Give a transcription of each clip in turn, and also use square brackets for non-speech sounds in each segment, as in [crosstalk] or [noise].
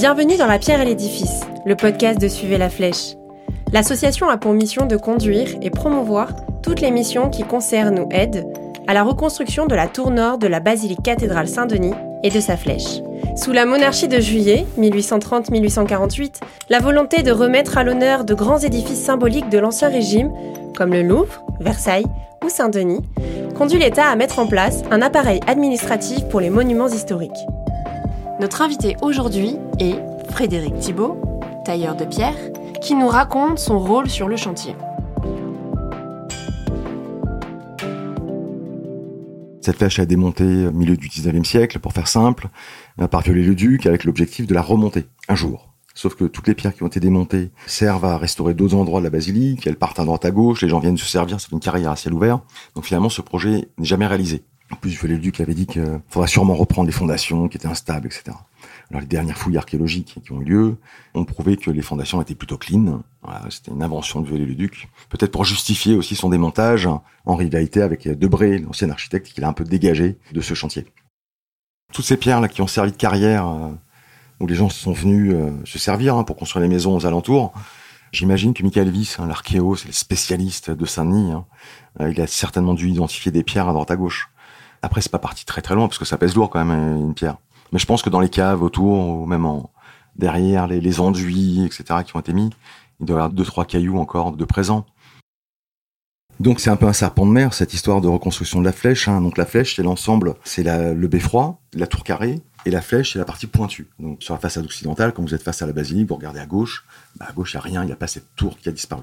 Bienvenue dans La Pierre et l'Édifice, le podcast de Suivez la Flèche. L'association a pour mission de conduire et promouvoir toutes les missions qui concernent ou aident à la reconstruction de la tour nord de la basilique cathédrale Saint-Denis et de sa flèche. Sous la monarchie de juillet 1830-1848, la volonté de remettre à l'honneur de grands édifices symboliques de l'Ancien Régime, comme le Louvre, Versailles ou Saint-Denis, conduit l'État à mettre en place un appareil administratif pour les monuments historiques. Notre invité aujourd'hui est Frédéric Thibault, tailleur de pierre, qui nous raconte son rôle sur le chantier. Cette flèche a démonté au milieu du 19e siècle, pour faire simple, par Viollet-le-Duc, avec l'objectif de la remonter un jour. Sauf que toutes les pierres qui ont été démontées servent à restaurer d'autres endroits de la basilique, elles partent à droite à gauche, les gens viennent se servir, c'est une carrière à ciel ouvert. Donc finalement, ce projet n'est jamais réalisé. En plus, Viollet-le-Duc avait dit qu'il faudra sûrement reprendre les fondations qui étaient instables, etc. Alors les dernières fouilles archéologiques qui ont eu lieu ont prouvé que les fondations étaient plutôt clean. C'était une invention de Viollet-le-Duc. Peut-être pour justifier aussi son démontage en rivalité avec Debré, l'ancien architecte, qu'il a un peu dégagé de ce chantier. Toutes ces pierres là qui ont servi de carrière, euh, où les gens sont venus euh, se servir hein, pour construire les maisons aux alentours, J'imagine que Michael Viss, hein, l'archéo, c'est le spécialiste de Saint-Denis. Hein, euh, il a certainement dû identifier des pierres à droite à gauche. Après, c'est pas parti très très loin parce que ça pèse lourd quand même une pierre. Mais je pense que dans les caves autour, ou même en, derrière les, les enduits, etc., qui ont été mis, il doit y avoir deux, trois cailloux encore de présents. Donc c'est un peu un serpent de mer, cette histoire de reconstruction de la flèche. Hein. Donc la flèche, c'est l'ensemble, c'est le beffroi, la tour carrée, et la flèche, c'est la partie pointue. Donc sur la façade occidentale, quand vous êtes face à la basilique, vous regardez à gauche, bah à gauche, il n'y a rien, il n'y a pas cette tour qui a disparu.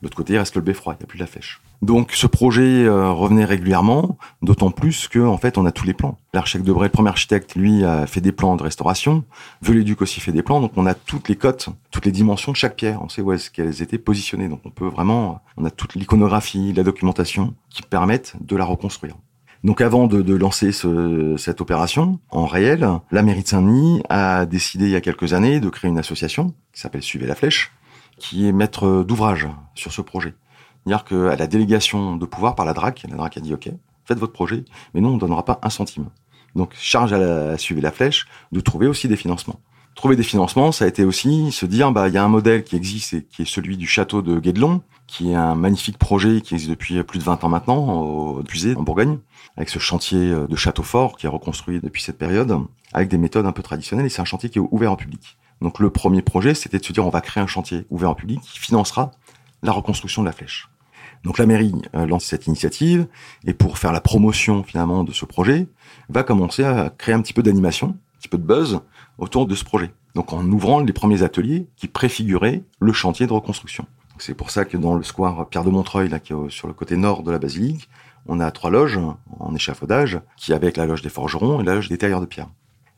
De l'autre côté, il reste le beffroi, il n'y a plus la flèche. Donc ce projet euh, revenait régulièrement, d'autant plus que en fait on a tous les plans. L'architecte Debray, le premier architecte, lui a fait des plans de restauration. Viollet-Duc aussi fait des plans, donc on a toutes les cotes, toutes les dimensions de chaque pierre. On sait où est-ce qu'elles étaient positionnées, donc on peut vraiment, on a toute l'iconographie, la documentation qui permettent de la reconstruire. Donc avant de, de lancer ce, cette opération en réel, la mairie de Saint-Denis a décidé il y a quelques années de créer une association qui s'appelle Suivez la Flèche, qui est maître d'ouvrage sur ce projet. C'est-à-dire qu'à la délégation de pouvoir par la DRAC, la DRAC a dit OK, faites votre projet, mais nous on ne donnera pas un centime. Donc charge à, la, à Suivez la Flèche de trouver aussi des financements. Trouver des financements, ça a été aussi se dire, bah il y a un modèle qui existe et qui est celui du château de Guédelon, qui est un magnifique projet qui existe depuis plus de 20 ans maintenant, au en Bourgogne, avec ce chantier de château fort qui est reconstruit depuis cette période, avec des méthodes un peu traditionnelles, et c'est un chantier qui est ouvert au public. Donc le premier projet, c'était de se dire on va créer un chantier ouvert au public qui financera la reconstruction de la flèche. Donc la mairie euh, lance cette initiative et pour faire la promotion finalement de ce projet, va commencer à créer un petit peu d'animation, un petit peu de buzz autour de ce projet. Donc en ouvrant les premiers ateliers qui préfiguraient le chantier de reconstruction. C'est pour ça que dans le square Pierre de Montreuil, sur le côté nord de la basilique, on a trois loges en échafaudage, qui avec la loge des forgerons et la loge des tailleurs de pierre.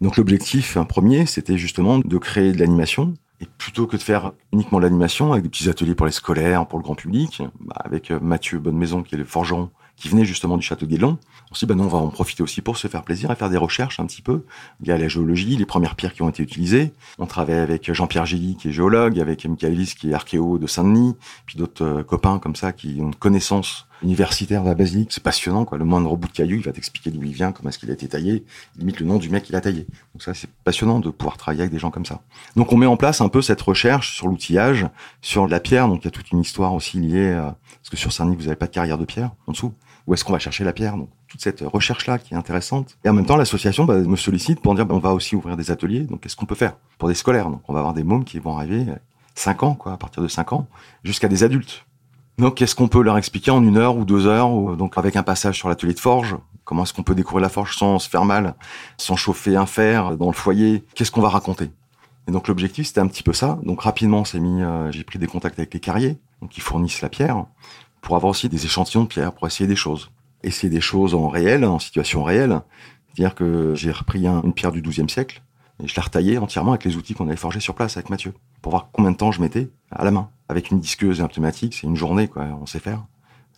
Donc l'objectif premier, c'était justement de créer de l'animation. Et plutôt que de faire uniquement l'animation avec des petits ateliers pour les scolaires, pour le grand public, bah, avec euh, Mathieu Bonnemaison qui est le forgeron qui venait justement du château de Guédelon, on s'est dit, bah non, on va en profiter aussi pour se faire plaisir et faire des recherches un petit peu. Il y a la géologie, les premières pierres qui ont été utilisées. On travaille avec Jean-Pierre Gilly, qui est géologue, avec Michael Viss, qui est archéo de Saint-Denis, puis d'autres euh, copains comme ça qui ont une connaissance universitaire de la basilique. C'est passionnant, quoi. Le moindre bout de caillou, il va t'expliquer d'où il vient, comment est-ce qu'il a été taillé, limite le nom du mec qui l'a taillé. Donc ça, c'est passionnant de pouvoir travailler avec des gens comme ça. Donc on met en place un peu cette recherche sur l'outillage, sur la pierre. Donc il y a toute une histoire aussi liée, à... parce que sur Saint-Denis, vous n'avez pas de carrière de pierre en dessous où est-ce qu'on va chercher la pierre Donc toute cette recherche-là qui est intéressante. Et en même temps, l'association bah, me sollicite pour dire bah, on va aussi ouvrir des ateliers. Donc qu'est-ce qu'on peut faire pour des scolaires? Donc on va avoir des mômes qui vont arriver 5 ans, quoi, à partir de 5 ans, jusqu'à des adultes. Donc qu'est-ce qu'on peut leur expliquer en une heure ou deux heures Donc avec un passage sur l'atelier de forge, comment est-ce qu'on peut découvrir la forge sans se faire mal, sans chauffer un fer dans le foyer? Qu'est-ce qu'on va raconter? Et donc l'objectif c'était un petit peu ça. Donc rapidement, mis, euh, j'ai pris des contacts avec les carriers, donc qui fournissent la pierre pour avoir aussi des échantillons de pierre, pour essayer des choses. Essayer des choses en réel, en situation réelle. C'est-à-dire que j'ai repris une pierre du XIIe siècle et je l'ai retaillée entièrement avec les outils qu'on avait forgés sur place avec Mathieu, pour voir combien de temps je mettais à la main. Avec une disqueuse et un pneumatique, c'est une journée, quoi, on sait faire.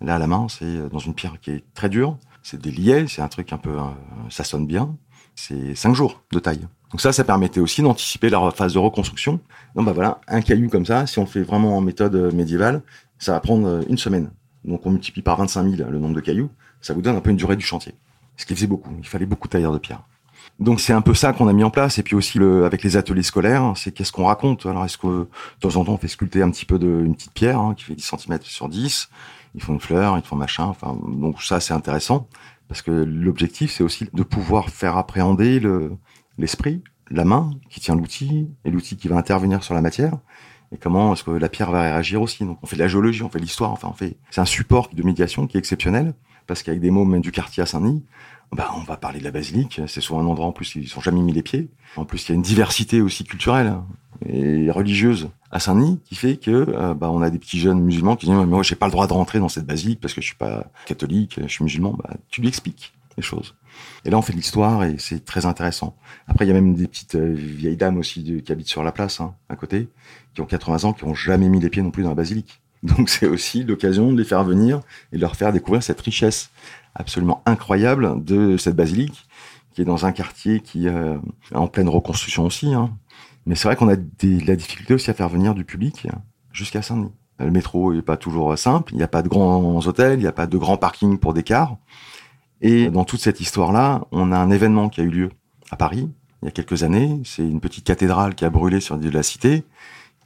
Là, à la main, c'est dans une pierre qui est très dure, c'est des liais, c'est un truc un peu, euh, ça sonne bien. C'est cinq jours de taille. Donc ça, ça permettait aussi d'anticiper la phase de reconstruction. Donc bah voilà, un caillou comme ça, si on fait vraiment en méthode médiévale, ça va prendre une semaine. Donc on multiplie par 25 000 le nombre de cailloux, ça vous donne un peu une durée du chantier. Ce qui faisait beaucoup, il fallait beaucoup de tailleurs de pierre. Donc c'est un peu ça qu'on a mis en place. Et puis aussi le, avec les ateliers scolaires, c'est qu'est-ce qu'on raconte? Alors est-ce que de temps en temps on fait sculpter un petit peu de une petite pierre hein, qui fait 10 cm sur 10 Ils font une fleur, ils font machin. Enfin donc ça c'est intéressant parce que l'objectif c'est aussi de pouvoir faire appréhender le l'esprit, la main qui tient l'outil et l'outil qui va intervenir sur la matière et comment est-ce que la pierre va réagir aussi? Donc on fait de la géologie, on fait l'histoire, enfin on fait c'est un support de médiation qui est exceptionnel parce qu'avec des mômes du quartier à Saint-Denis, bah, on va parler de la basilique. C'est souvent un endroit en plus ils sont jamais mis les pieds. En plus, il y a une diversité aussi culturelle et religieuse à Saint-Denis qui fait que euh, bah, on a des petits jeunes musulmans qui disent mais moi j'ai pas le droit de rentrer dans cette basilique parce que je suis pas catholique, je suis musulman. Bah, tu lui expliques les choses. Et là, on fait de l'histoire et c'est très intéressant. Après, il y a même des petites euh, vieilles dames aussi qui habitent sur la place, hein, à côté, qui ont 80 ans, qui ont jamais mis les pieds non plus dans la basilique. [laughs] Donc, c'est aussi l'occasion de les faire venir et de leur faire découvrir cette richesse absolument incroyable de cette basilique, qui est dans un quartier qui euh, est en pleine reconstruction aussi. Hein. Mais c'est vrai qu'on a des, la difficulté aussi à faire venir du public jusqu'à Saint-Denis. Le métro est pas toujours simple. Il n'y a pas de grands hôtels, il n'y a pas de grands parkings pour des cars. Et dans toute cette histoire-là, on a un événement qui a eu lieu à Paris il y a quelques années. C'est une petite cathédrale qui a brûlé sur de la cité,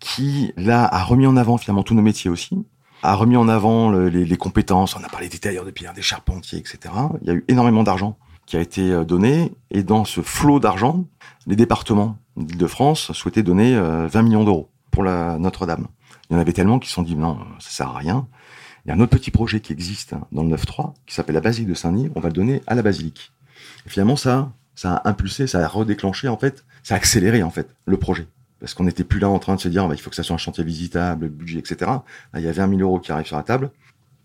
qui là a remis en avant finalement tous nos métiers aussi, a remis en avant les, les, compétences. On a parlé des tailleurs de pierre, des charpentiers, etc. Il y a eu énormément d'argent qui a été euh, donné, et dans ce flot d'argent, les départements d'Île-de-France souhaitaient donner 20 euh, millions d'euros pour la Notre-Dame. Il y en avait tellement qui se sont dit non, ça sert à rien. Il y a un autre petit projet qui existe dans le 9-3, qui s'appelle la basilique de Saint-Denis. On va le donner à la basilique. Et finalement, ça, ça a impulsé, ça a redéclenché, en fait, ça a accéléré, en fait, le projet. Parce qu'on n'était plus là en train de se dire, bah, il faut que ça soit un chantier visitable, budget, etc. Il y a 20 000 euros qui arrivent sur la table.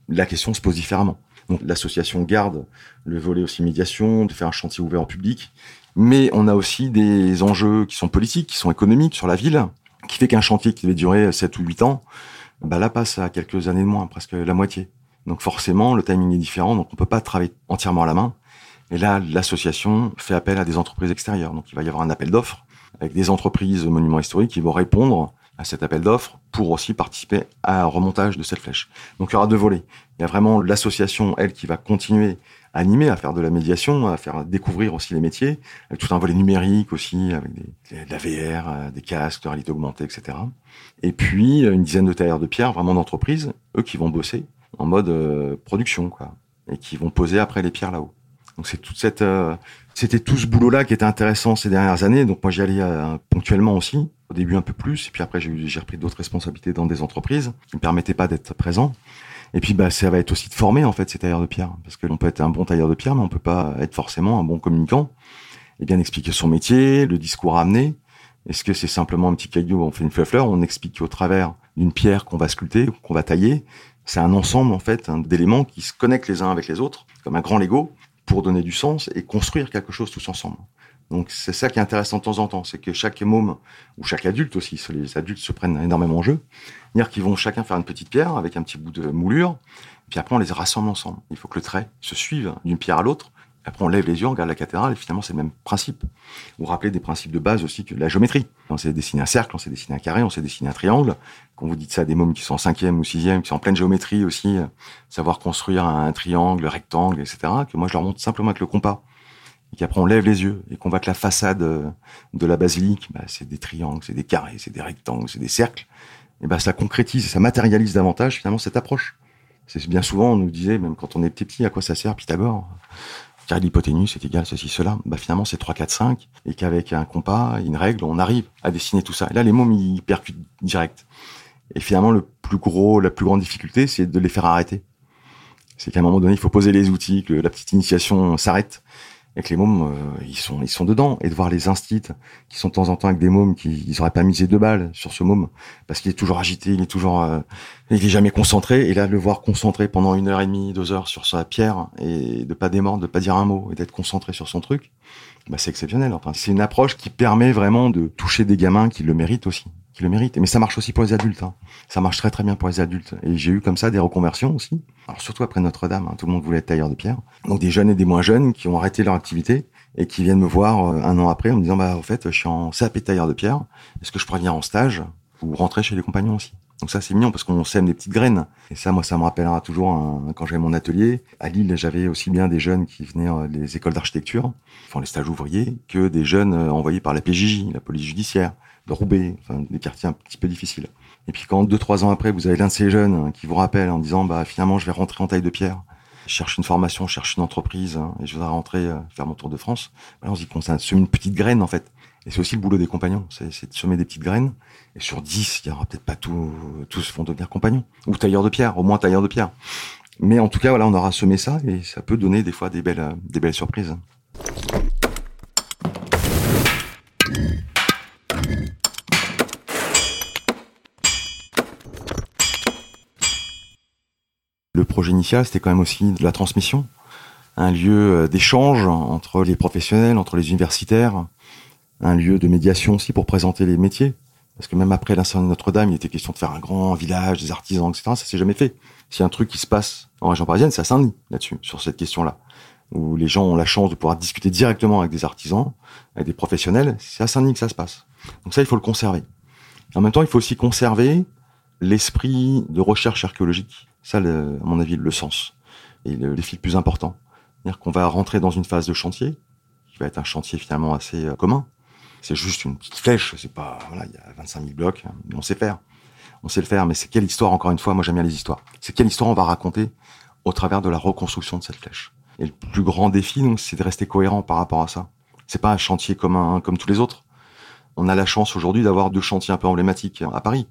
La question se pose différemment. Donc, l'association garde le volet aussi médiation, de faire un chantier ouvert en public. Mais on a aussi des enjeux qui sont politiques, qui sont économiques sur la ville, qui fait qu'un chantier qui devait durer 7 ou 8 ans, bah là passe à quelques années de moins, presque la moitié. Donc forcément, le timing est différent, donc on peut pas travailler entièrement à la main. Et là, l'association fait appel à des entreprises extérieures. Donc il va y avoir un appel d'offres avec des entreprises monuments historiques qui vont répondre à cet appel d'offres pour aussi participer à un remontage de cette flèche. Donc il y aura deux volets. Il y a vraiment l'association, elle, qui va continuer animé à faire de la médiation, à faire découvrir aussi les métiers, avec tout un volet numérique aussi, avec des, de la VR, euh, des casques de réalité augmentée, etc. Et puis une dizaine de tailleurs de pierre, vraiment d'entreprises, eux qui vont bosser en mode euh, production, quoi, et qui vont poser après les pierres là-haut. Donc c'est toute cette, euh, c'était tout ce boulot-là qui était intéressant ces dernières années. Donc moi j'y allais ponctuellement aussi, au début un peu plus, et puis après j'ai repris d'autres responsabilités dans des entreprises qui me permettaient pas d'être présent. Et puis bah ça va être aussi de former en fait ces tailleurs de pierre, parce que l'on peut être un bon tailleur de pierre, mais on peut pas être forcément un bon communicant. Et bien expliquer son métier, le discours à amener. Est-ce que c'est simplement un petit caillou, on fait une fleur, on explique au travers d'une pierre qu'on va sculpter, qu'on va tailler. C'est un ensemble en fait d'éléments qui se connectent les uns avec les autres, comme un grand Lego, pour donner du sens et construire quelque chose tous ensemble. Donc c'est ça qui est intéressant de temps en temps, c'est que chaque môme ou chaque adulte aussi, les adultes se prennent énormément en jeu, dire qu'ils vont chacun faire une petite pierre avec un petit bout de moulure, puis après on les rassemble ensemble. Il faut que le trait se suive d'une pierre à l'autre. Après on lève les yeux, on regarde la cathédrale et finalement c'est le même principe. Vous rappelez des principes de base aussi que la géométrie. On sait dessiner un cercle, on sait dessiner un carré, on sait dessiner un triangle. Quand vous dites ça à des mômes qui sont en cinquième ou sixième, qui sont en pleine géométrie aussi, savoir construire un triangle, rectangle, etc. Que moi je leur montre simplement avec le compas et qu'après on lève les yeux et qu'on voit que la façade euh, de la basilique, bah, c'est des triangles, c'est des carrés, c'est des rectangles, c'est des cercles, et bah ça concrétise, ça matérialise davantage finalement cette approche. C'est bien souvent on nous disait, même quand on est petit à quoi ça sert Pythagore? Car l'hypoténuse est égal ceci, cela. Bah finalement c'est 3, 4, 5, et qu'avec un compas, une règle, on arrive à dessiner tout ça. Et là les mômes ils percutent direct. Et finalement le plus gros, la plus grande difficulté, c'est de les faire arrêter. C'est qu'à un moment donné, il faut poser les outils, que la petite initiation s'arrête que les mômes, euh, ils sont, ils sont dedans. Et de voir les instits qui sont de temps en temps avec des mômes qui, ils auraient pas misé deux balles sur ce môme parce qu'il est toujours agité, il est toujours, euh, il est jamais concentré. Et là, le voir concentré pendant une heure et demie, deux heures sur sa pierre et de pas démordre, de pas dire un mot et d'être concentré sur son truc, bah, c'est exceptionnel. Enfin, c'est une approche qui permet vraiment de toucher des gamins qui le méritent aussi qui le méritent. Mais ça marche aussi pour les adultes. Hein. Ça marche très très bien pour les adultes. Et j'ai eu comme ça des reconversions aussi. Alors surtout après Notre-Dame, hein, tout le monde voulait être tailleur de pierre. Donc des jeunes et des moins jeunes qui ont arrêté leur activité et qui viennent me voir euh, un an après en me disant bah en fait je suis en CAP tailleur de pierre. Est-ce que je pourrais venir en stage ou rentrer chez les compagnons aussi? Donc ça, c'est mignon parce qu'on sème des petites graines. Et ça, moi, ça me rappellera toujours quand j'avais mon atelier. À Lille, j'avais aussi bien des jeunes qui venaient euh, des écoles d'architecture, enfin les stages ouvriers, que des jeunes euh, envoyés par la PJJ, la police judiciaire, Roubaix, enfin des quartiers un petit peu difficiles. Et puis quand deux, trois ans après, vous avez l'un de ces jeunes hein, qui vous rappelle en disant, bah finalement, je vais rentrer en taille de pierre. Je cherche une formation, je cherche une entreprise hein, et je voudrais rentrer euh, faire mon tour de France. Bah, on se dit qu'on s'est une petite graine en fait. Et c'est aussi le boulot des compagnons, c'est de semer des petites graines. Et sur 10, il y aura peut-être pas tout, tous vont devenir compagnons. Ou tailleurs de pierre, au moins tailleurs de pierre. Mais en tout cas, voilà, on aura semé ça et ça peut donner des fois des belles, des belles surprises. Le projet initial, c'était quand même aussi de la transmission, un lieu d'échange entre les professionnels, entre les universitaires, un lieu de médiation aussi pour présenter les métiers. Parce que même après l'incendie de Notre-Dame, il était question de faire un grand village, des artisans, etc. Ça s'est jamais fait. S'il y a un truc qui se passe en région parisienne, c'est à Saint-Denis, là-dessus, sur cette question-là. Où les gens ont la chance de pouvoir discuter directement avec des artisans, avec des professionnels. C'est à Saint-Denis que ça se passe. Donc ça, il faut le conserver. En même temps, il faut aussi conserver l'esprit de recherche archéologique. Ça, à mon avis, le sens. Et le défi le plus important. C'est-à-dire qu'on va rentrer dans une phase de chantier, qui va être un chantier finalement assez euh, commun, c'est juste une petite flèche. C'est pas, voilà, il y a 25 000 blocs. On sait faire. On sait le faire. Mais c'est quelle histoire, encore une fois, moi j'aime bien les histoires. C'est quelle histoire on va raconter au travers de la reconstruction de cette flèche. Et le plus grand défi, donc, c'est de rester cohérent par rapport à ça. C'est pas un chantier commun comme tous les autres. On a la chance aujourd'hui d'avoir deux chantiers un peu emblématiques à Paris.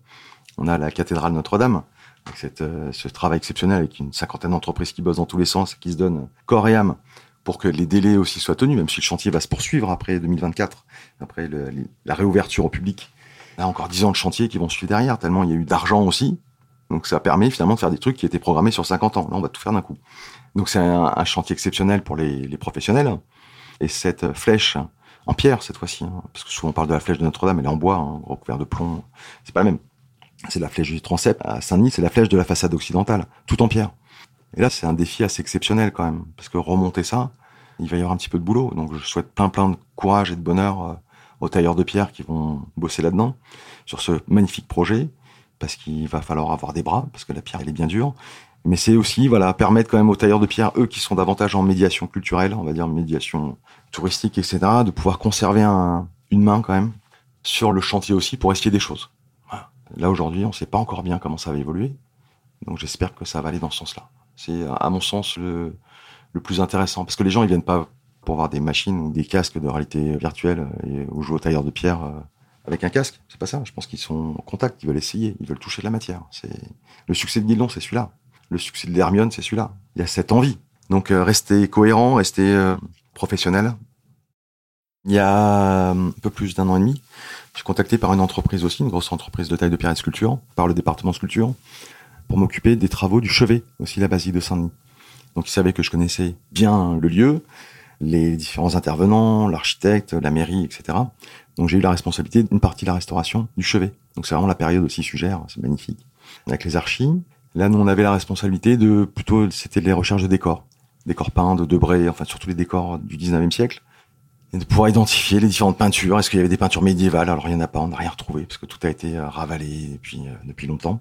On a la cathédrale Notre-Dame, avec euh, ce travail exceptionnel avec une cinquantaine d'entreprises qui bossent dans tous les sens, qui se donnent corps et âme pour que les délais aussi soient tenus, même si le chantier va se poursuivre après 2024, après la réouverture au public. A encore dix ans de chantier qui vont suivre derrière, tellement il y a eu d'argent aussi. Donc ça permet finalement de faire des trucs qui étaient programmés sur 50 ans. Là, on va tout faire d'un coup. Donc c'est un, chantier exceptionnel pour les, professionnels. Et cette flèche en pierre cette fois-ci, hein, parce que souvent on parle de la flèche de Notre-Dame, elle est en bois, hein, recouvert de plomb. C'est pas la même. C'est la flèche du transept à Saint-Denis, c'est la flèche de la façade occidentale, tout en pierre. Et là, c'est un défi assez exceptionnel quand même, parce que remonter ça, il va y avoir un petit peu de boulot. Donc je souhaite plein plein de courage et de bonheur euh, aux tailleurs de pierre qui vont bosser là-dedans, sur ce magnifique projet, parce qu'il va falloir avoir des bras, parce que la pierre, elle est bien dure. Mais c'est aussi, voilà, permettre quand même aux tailleurs de pierre, eux qui sont davantage en médiation culturelle, on va dire médiation touristique, etc., de pouvoir conserver un, une main quand même sur le chantier aussi pour essayer des choses. Là aujourd'hui, on ne sait pas encore bien comment ça va évoluer, donc j'espère que ça va aller dans ce sens-là. C'est à mon sens le, le plus intéressant. Parce que les gens, ils viennent pas pour voir des machines ou des casques de réalité virtuelle et, ou jouer au tailleur de pierre euh, avec un casque. C'est pas ça. Je pense qu'ils sont en contact, ils veulent essayer, ils veulent toucher de la matière. C'est le succès de Guildon, c'est celui-là. Le succès de l'Hermione, c'est celui-là. Il y a cette envie. Donc euh, rester cohérent, rester euh, professionnel. Il y a un peu plus d'un an et demi, je suis contacté par une entreprise aussi, une grosse entreprise de taille de pierre et sculpture, par le département sculpture, pour m'occuper des travaux du chevet, aussi la basilique de Saint-Denis. Donc ils savaient que je connaissais bien le lieu, les différents intervenants, l'architecte, la mairie, etc. Donc j'ai eu la responsabilité d'une partie de la restauration du chevet. Donc c'est vraiment la période aussi sugère, c'est magnifique. Avec les archives, là nous on avait la responsabilité de plutôt c'était les recherches de décors, décors peints de Debré, enfin surtout les décors du 19e siècle. Et de pouvoir identifier les différentes peintures. Est-ce qu'il y avait des peintures médiévales? Alors il y en a pas, on n'a rien retrouvé parce que tout a été euh, ravalé depuis euh, depuis longtemps.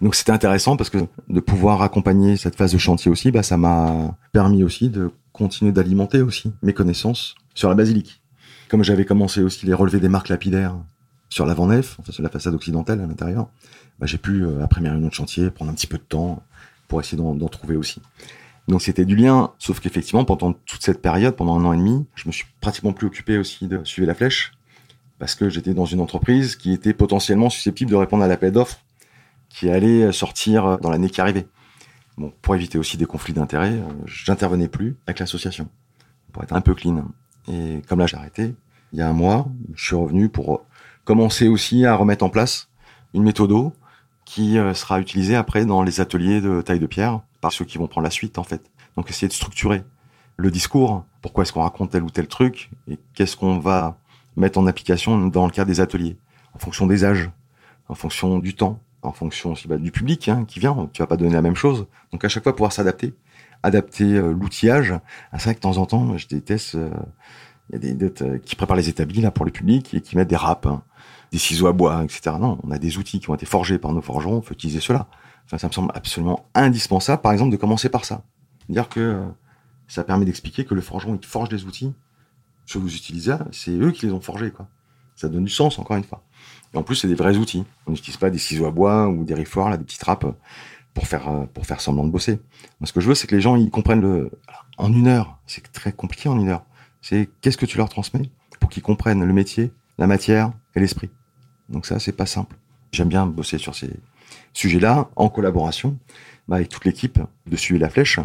Donc c'était intéressant parce que de pouvoir accompagner cette phase de chantier aussi, bah, ça m'a permis aussi de continuer d'alimenter aussi mes connaissances sur la basilique. Comme j'avais commencé aussi les relevés des marques lapidaires sur l'avant-nef, enfin sur la façade occidentale à l'intérieur, bah, j'ai pu, euh, après mes réunions de chantier, prendre un petit peu de temps pour essayer d'en trouver aussi. Donc c'était du lien, sauf qu'effectivement, pendant toute cette période, pendant un an et demi, je me suis pratiquement plus occupé aussi de suivre la flèche, parce que j'étais dans une entreprise qui était potentiellement susceptible de répondre à l'appel d'offres qui allait sortir dans l'année qui arrivait. Bon, pour éviter aussi des conflits d'intérêts, euh, j'intervenais plus avec l'association pour être un peu clean. Et comme là j'ai arrêté, il y a un mois, je suis revenu pour commencer aussi à remettre en place une méthode qui euh, sera utilisée après dans les ateliers de taille de pierre par ceux qui vont prendre la suite en fait. Donc essayer de structurer le discours, pourquoi est-ce qu'on raconte tel ou tel truc et qu'est-ce qu'on va mettre en application dans le cadre des ateliers? En fonction des âges, en fonction du temps, en fonction aussi bah, du public hein, qui vient. Tu vas pas donner la même chose. Donc à chaque fois pouvoir s'adapter, adapter euh, l'outillage. Ah, c'est vrai que de temps en temps, je déteste. Euh, il y a des euh, qui préparent les établis là pour le public et qui mettent des raps. Hein. Des ciseaux à bois, etc. Non, on a des outils qui ont été forgés par nos forgerons, on faut utiliser cela. Enfin, ça me semble absolument indispensable, par exemple, de commencer par ça. Dire que euh, ça permet d'expliquer que le forgeron, il forge des outils, que vous utilisez, c'est eux qui les ont forgés, quoi. Ça donne du sens, encore une fois. Et en plus, c'est des vrais outils. On n'utilise pas des ciseaux à bois ou des riffoirs, là, des petites trappes pour faire, euh, pour faire semblant de bosser. Moi, ce que je veux, c'est que les gens, ils comprennent le, en une heure. C'est très compliqué en une heure. C'est qu'est-ce que tu leur transmets pour qu'ils comprennent le métier, la matière et l'esprit. Donc ça, c'est pas simple. J'aime bien bosser sur ces sujets-là en collaboration bah, avec toute l'équipe de Suivre la Flèche,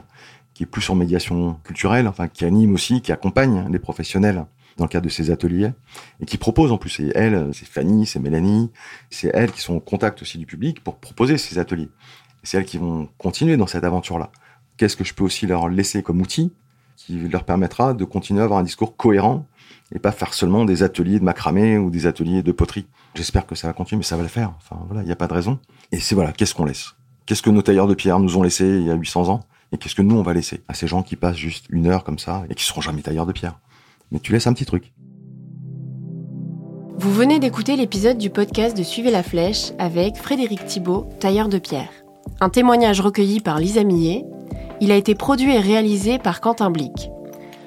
qui est plus en médiation culturelle, enfin qui anime aussi, qui accompagne les professionnels dans le cadre de ces ateliers et qui propose en plus. C'est elle, c'est Fanny, c'est Mélanie, c'est elles qui sont en contact aussi du public pour proposer ces ateliers. C'est elles qui vont continuer dans cette aventure-là. Qu'est-ce que je peux aussi leur laisser comme outil qui leur permettra de continuer à avoir un discours cohérent et pas faire seulement des ateliers de macramé ou des ateliers de poterie. J'espère que ça va continuer, mais ça va le faire. Enfin voilà, il n'y a pas de raison. Et c'est voilà, qu'est-ce qu'on laisse? Qu'est-ce que nos tailleurs de pierre nous ont laissé il y a 800 ans? Et qu'est-ce que nous on va laisser à ces gens qui passent juste une heure comme ça et qui seront jamais tailleurs de pierre? Mais tu laisses un petit truc. Vous venez d'écouter l'épisode du podcast de Suivez la Flèche avec Frédéric Thibault, tailleur de pierre. Un témoignage recueilli par Lisa Millet. Il a été produit et réalisé par Quentin Blic.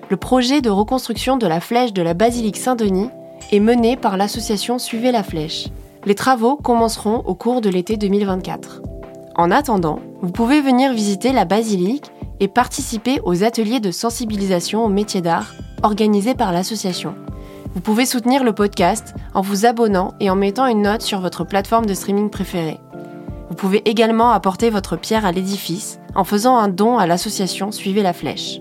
Le projet de reconstruction de la flèche de la basilique Saint-Denis est mené par l'association Suivez la Flèche. Les travaux commenceront au cours de l'été 2024. En attendant, vous pouvez venir visiter la basilique et participer aux ateliers de sensibilisation aux métiers d'art organisés par l'association. Vous pouvez soutenir le podcast en vous abonnant et en mettant une note sur votre plateforme de streaming préférée. Vous pouvez également apporter votre pierre à l'édifice en faisant un don à l'association Suivez la Flèche.